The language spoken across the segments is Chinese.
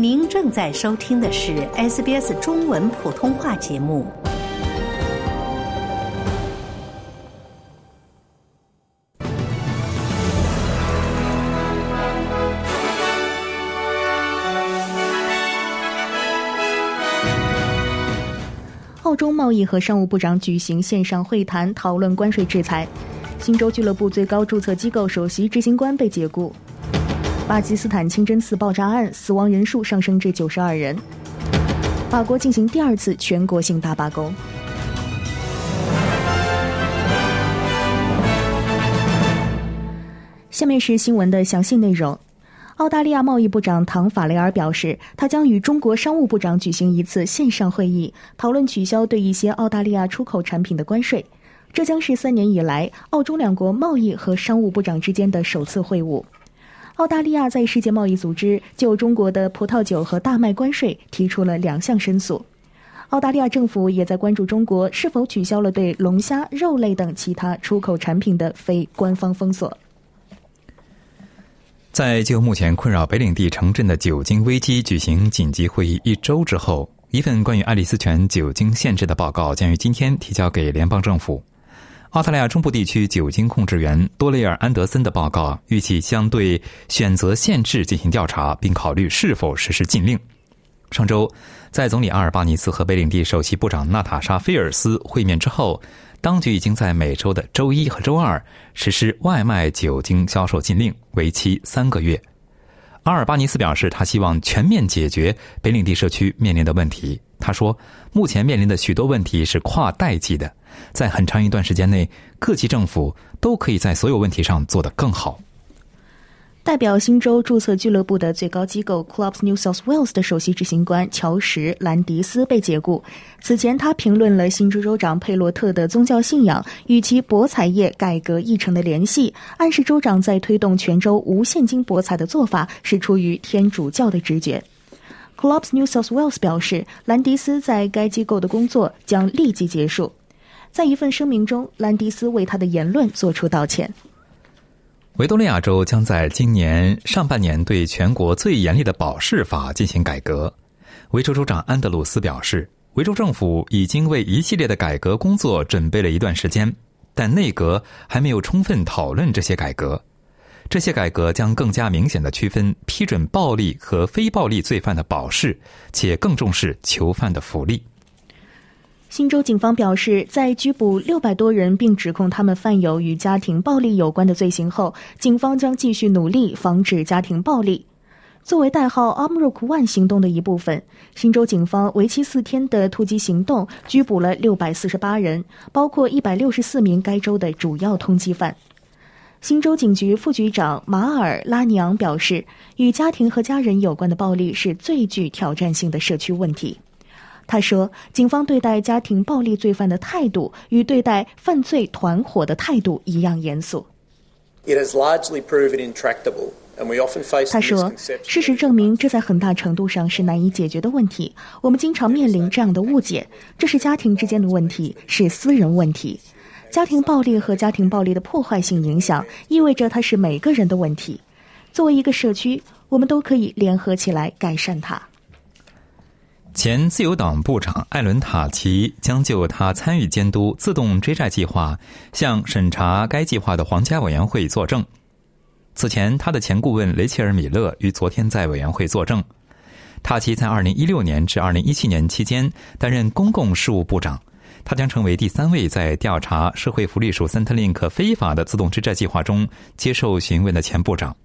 您正在收听的是 SBS 中文普通话节目。澳洲贸易和商务部长举行线上会谈，讨论关税制裁。新州俱乐部最高注册机构首席执行官被解雇。巴基斯坦清真寺爆炸案死亡人数上升至九十二人。法国进行第二次全国性大罢工。下面是新闻的详细内容。澳大利亚贸易部长唐法雷尔表示，他将与中国商务部长举行一次线上会议，讨论取消对一些澳大利亚出口产品的关税。这将是三年以来澳中两国贸易和商务部长之间的首次会晤。澳大利亚在世界贸易组织就中国的葡萄酒和大麦关税提出了两项申诉。澳大利亚政府也在关注中国是否取消了对龙虾、肉类等其他出口产品的非官方封锁。在就目前困扰北领地城镇的酒精危机举行紧急会议一周之后，一份关于爱丽丝泉酒精限制的报告将于今天提交给联邦政府。澳大利亚中部地区酒精控制员多雷尔·安德森的报告预计将对选择限制进行调查，并考虑是否实施禁令。上周，在总理阿尔巴尼斯和北领地首席部长娜塔莎·菲尔斯会面之后，当局已经在每周的周一和周二实施外卖酒精销售禁令，为期三个月。阿尔巴尼斯表示，他希望全面解决北领地社区面临的问题。他说，目前面临的许多问题是跨代际的。在很长一段时间内，各级政府都可以在所有问题上做得更好。代表新州注册俱乐部的最高机构 Clubs New South Wales 的首席执行官乔什·兰迪斯被解雇。此前，他评论了新州州长佩洛特的宗教信仰与其博彩业改革议程的联系，暗示州长在推动全州无现金博彩的做法是出于天主教的直觉。Clubs New South Wales 表示，兰迪斯在该机构的工作将立即结束。在一份声明中，兰迪斯为他的言论作出道歉。维多利亚州将在今年上半年对全国最严厉的保释法进行改革。维州州长安德鲁斯表示，维州政府已经为一系列的改革工作准备了一段时间，但内阁还没有充分讨论这些改革。这些改革将更加明显的区分批准暴力和非暴力罪犯的保释，且更重视囚犯的福利。新州警方表示，在拘捕六百多人并指控他们犯有与家庭暴力有关的罪行后，警方将继续努力防止家庭暴力。作为代号 “Armrock One” 行动的一部分，新州警方为期四天的突击行动拘捕了六百四十八人，包括一百六十四名该州的主要通缉犯。新州警局副局长马尔拉尼昂表示，与家庭和家人有关的暴力是最具挑战性的社区问题。他说：“警方对待家庭暴力罪犯的态度与对待犯罪团伙的态度一样严肃。”他说：“事实证明，这在很大程度上是难以解决的问题。我们经常面临这样的误解：这是家庭之间的问题，是私人问题。家庭暴力和家庭暴力的破坏性影响，意味着它是每个人的问题。作为一个社区，我们都可以联合起来改善它。”前自由党部长艾伦塔奇将就他参与监督自动追债计划，向审查该计划的皇家委员会作证。此前，他的前顾问雷切尔·米勒于昨天在委员会作证。塔奇在2016年至2017年期间担任公共事务部长，他将成为第三位在调查社会福利署 Centrelink 非法的自动追债计划中接受询问的前部长。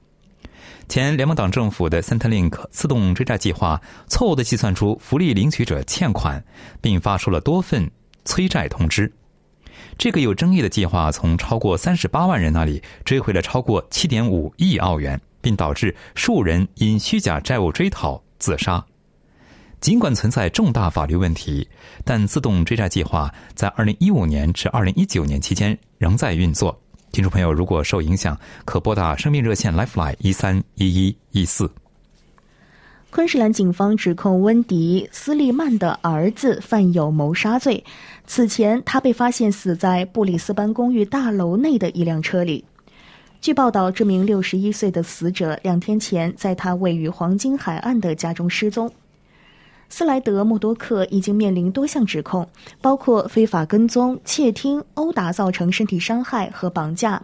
前联邦党政府的 Centrelink 自动追债计划错误地计算出福利领取者欠款，并发出了多份催债通知。这个有争议的计划从超过三十八万人那里追回了超过七点五亿澳元，并导致数人因虚假债务追讨自杀。尽管存在重大法律问题，但自动追债计划在二零一五年至二零一九年期间仍在运作。听众朋友，如果受影响，可拨打生命热线 Lifeline 一三一一一四。昆士兰警方指控温迪·斯利曼的儿子犯有谋杀罪。此前，他被发现死在布里斯班公寓大楼内的一辆车里。据报道，这名六十一岁的死者两天前在他位于黄金海岸的家中失踪。斯莱德·默多克已经面临多项指控，包括非法跟踪、窃听、殴打造成身体伤害和绑架。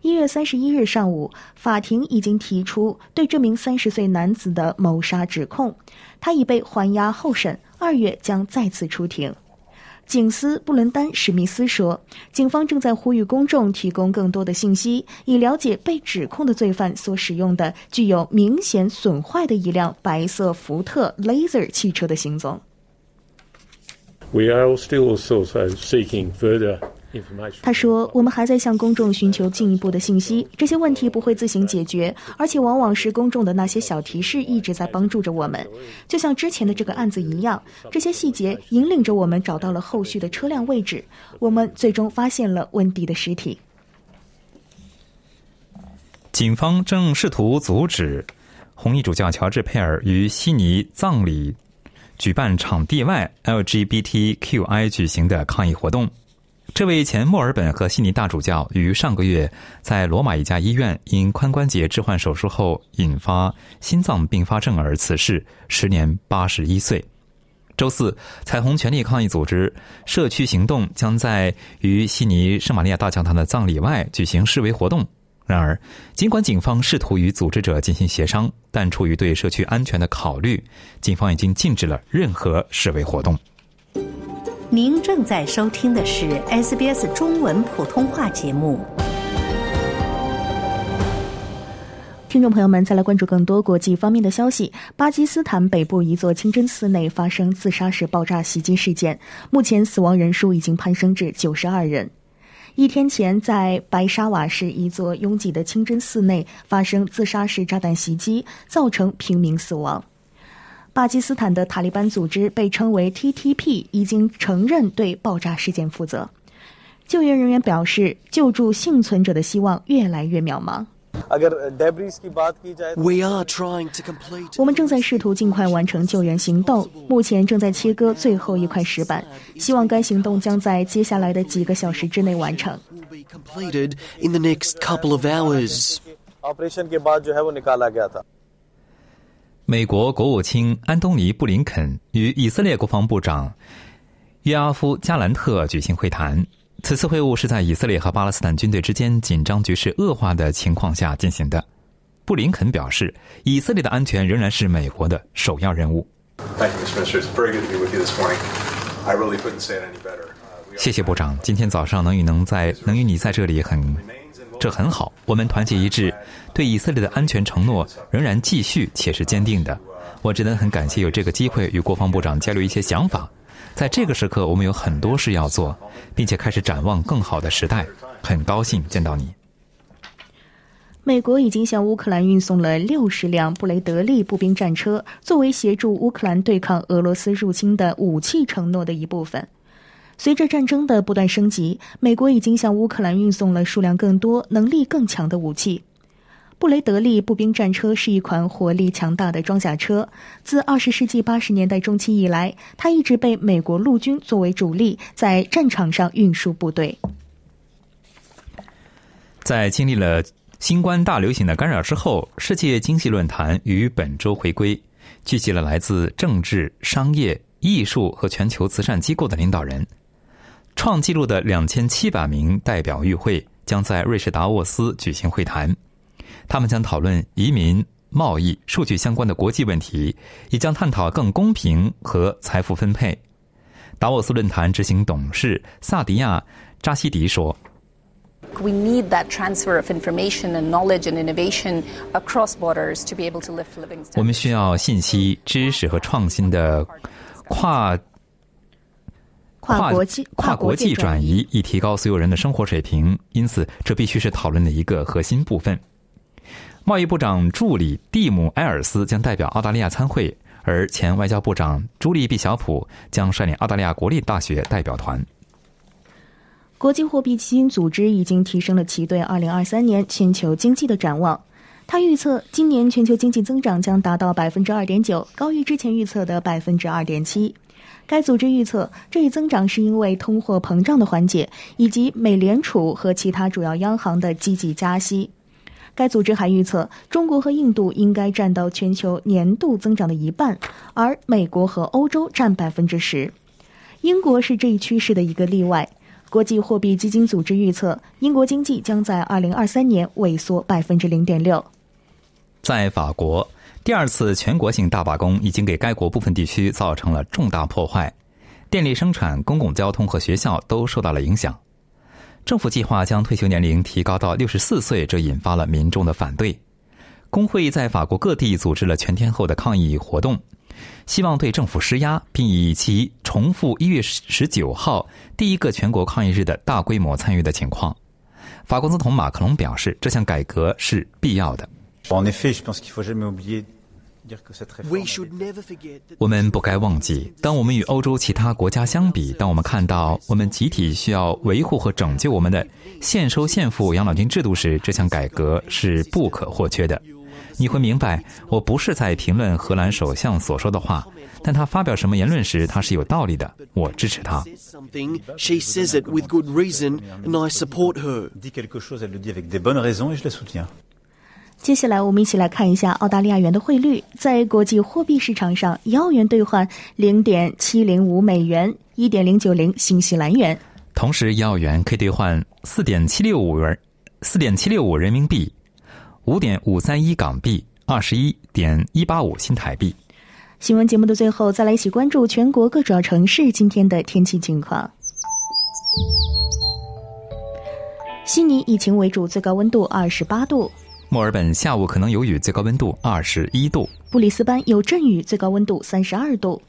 一月三十一日上午，法庭已经提出对这名三十岁男子的谋杀指控，他已被还押候审，二月将再次出庭。警司布伦丹·史密斯说：“警方正在呼吁公众提供更多的信息，以了解被指控的罪犯所使用的具有明显损坏的一辆白色福特 Laser 汽车的行踪。” We are still also seeking further. 他说：“我们还在向公众寻求进一步的信息。这些问题不会自行解决，而且往往是公众的那些小提示一直在帮助着我们。就像之前的这个案子一样，这些细节引领着我们找到了后续的车辆位置。我们最终发现了温迪的尸体。警方正试图阻止红衣主教乔治·佩尔于悉尼葬礼举办场地外 LGBTQI 举行的抗议活动。”这位前墨尔本和悉尼大主教于上个月在罗马一家医院因髋关节置换手术后引发心脏并发症而辞世，时年八十一岁。周四，彩虹权利抗议组织社区行动将在于悉尼圣玛利亚大教堂的葬礼外举行示威活动。然而，尽管警方试图与组织者进行协商，但出于对社区安全的考虑，警方已经禁止了任何示威活动。您正在收听的是 SBS 中文普通话节目。听众朋友们，再来关注更多国际方面的消息。巴基斯坦北部一座清真寺内发生自杀式爆炸袭击事件，目前死亡人数已经攀升至九十二人。一天前，在白沙瓦市一座拥挤的清真寺内发生自杀式炸弹袭击，造成平民死亡。巴基斯坦的塔利班组织被称为 TTP，已经承认对爆炸事件负责。救援人员表示，救助幸存者的希望越来越渺茫。We are trying to complete. 我们正在试图尽快完成救援行动，目前正在切割最后一块石板，希望该行动将在接下来的几个小时之内完成。 Will be completed in the next couple of hours. Operation के बाद जो है वो निकाला गया था 美国国务卿安东尼·布林肯与以色列国防部长约阿夫·加兰特举行会谈。此次会晤是在以色列和巴勒斯坦军队之间紧张局势恶化的情况下进行的。布林肯表示，以色列的安全仍然是美国的首要任务。Uh, 谢谢部长，今天早上能与能在能与你在这里很，这很好。我们团结一致，对以色列的安全承诺仍然继续且是坚定的。我真的很感谢有这个机会与国防部长交流一些想法。在这个时刻，我们有很多事要做，并且开始展望更好的时代。很高兴见到你。美国已经向乌克兰运送了六十辆布雷德利步兵战车，作为协助乌克兰对抗俄罗斯入侵的武器承诺的一部分。随着战争的不断升级，美国已经向乌克兰运送了数量更多、能力更强的武器。布雷德利步兵战车是一款火力强大的装甲车，自二十世纪八十年代中期以来，它一直被美国陆军作为主力在战场上运输部队。在经历了新冠大流行的干扰之后，世界经济论坛于本周回归，聚集了来自政治、商业、艺术和全球慈善机构的领导人。创纪录的两千七百名代表与会将在瑞士达沃斯举行会谈，他们将讨论移民、贸易、数据相关的国际问题，也将探讨更公平和财富分配。达沃斯论坛执行董事萨迪亚·扎西迪说。We need that transfer of information and knowledge and innovation across borders to be able to lift living 我 standards. 们需要信息、知识和创新的跨跨国际跨国际转移，以提高所有人的生活水平。因此，这必须是讨论的一个核心部分。贸易部长助理蒂姆·埃尔斯将代表澳大利亚参会，而前外交部长朱莉·毕小普将率领澳大利亚国立大学代表团。国际货币基金组织已经提升了其对2023年全球经济的展望。他预测今年全球经济增长将达到百分之二点九，高于之前预测的百分之二点七。该组织预测，这一增长是因为通货膨胀的缓解，以及美联储和其他主要央行的积极加息。该组织还预测，中国和印度应该占到全球年度增长的一半，而美国和欧洲占百分之十。英国是这一趋势的一个例外。国际货币基金组织预测，英国经济将在二零二三年萎缩百分之零点六。在法国，第二次全国性大罢工已经给该国部分地区造成了重大破坏，电力生产、公共交通和学校都受到了影响。政府计划将退休年龄提高到六十四岁，这引发了民众的反对。工会在法国各地组织了全天候的抗议活动。希望对政府施压，并以其重复一月十九号第一个全国抗议日的大规模参与的情况。法国总统马克龙表示，这项改革是必要的。我们不该忘记，当我们与欧洲其他国家相比，当我们看到我们集体需要维护和拯救我们的现收现付养老金制度时，这项改革是不可或缺的。你会明白，我不是在评论荷兰首相所说的话，但他发表什么言论时，他是有道理的，我支持他。接下来，我们一起来看一下澳大利亚元的汇率，在国际货币市场上，一澳元兑换零点七零五美元，一点零九零新西兰元。同时，一澳元可以兑换四点七六五元，四点七六五人民币。五点五三一港币，二十一点一八五新台币。新闻节目的最后，再来一起关注全国各主要城市今天的天气情况。悉尼以晴为主，最高温度二十八度；墨尔本下午可能有雨，最高温度二十一度；布里斯班有阵雨，最高温度三十二度。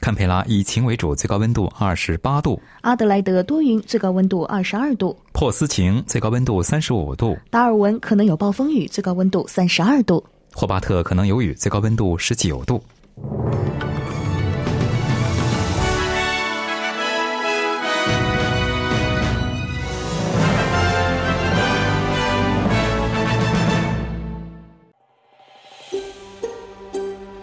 堪培拉以晴为主，最高温度二十八度；阿德莱德多云，最高温度二十二度；珀斯晴，最高温度三十五度；达尔文可能有暴风雨，最高温度三十二度；霍巴特可能有雨，最高温度十九度。